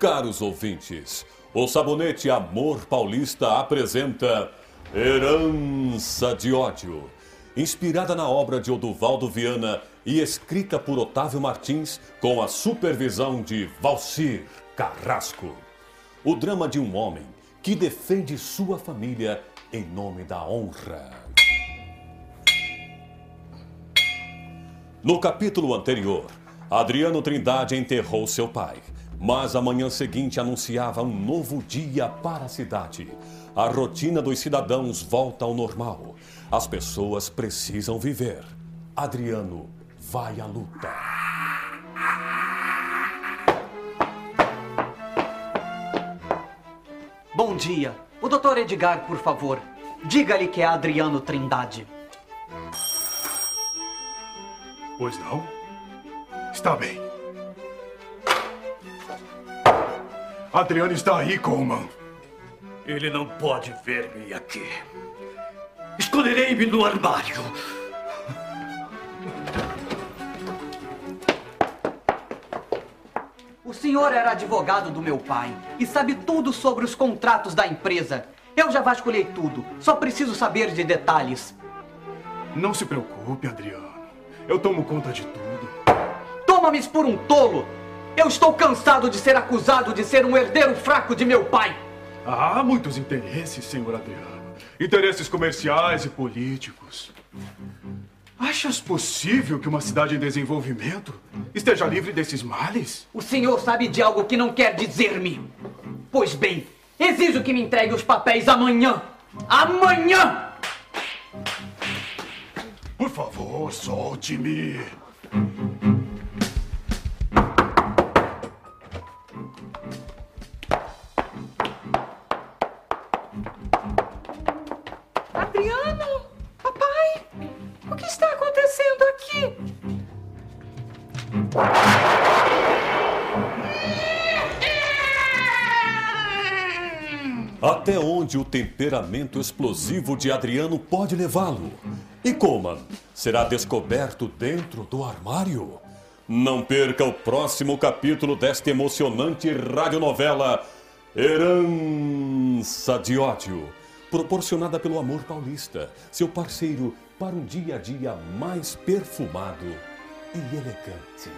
Caros ouvintes, o Sabonete Amor Paulista apresenta Herança de Ódio. Inspirada na obra de Oduvaldo Viana e escrita por Otávio Martins, com a supervisão de Valcir Carrasco. O drama de um homem que defende sua família em nome da honra. No capítulo anterior, Adriano Trindade enterrou seu pai, mas a manhã seguinte anunciava um novo dia para a cidade. A rotina dos cidadãos volta ao normal. As pessoas precisam viver. Adriano vai à luta. Bom dia. O doutor Edgar, por favor. Diga-lhe que é Adriano Trindade. Pois não? Está bem. Adriano está aí, Coleman. Ele não pode ver-me aqui. Esconderei-me no armário. O senhor era advogado do meu pai e sabe tudo sobre os contratos da empresa. Eu já vasculhei tudo, só preciso saber de detalhes. Não se preocupe, Adriano. Eu tomo conta de tudo. Toma-me por um tolo! Eu estou cansado de ser acusado de ser um herdeiro fraco de meu pai. Há muitos interesses, senhor Adriano. Interesses comerciais e políticos. Achas possível que uma cidade em desenvolvimento esteja livre desses males? O senhor sabe de algo que não quer dizer-me. Pois bem, exijo que me entregue os papéis amanhã. Amanhã! Por favor, solte-me. Adriano? Papai? O que está acontecendo aqui? Até onde o temperamento explosivo de Adriano pode levá-lo? E Coleman será descoberto dentro do armário? Não perca o próximo capítulo desta emocionante radionovela Herança de Ódio, proporcionada pelo Amor Paulista, seu parceiro para um dia a dia mais perfumado e elegante.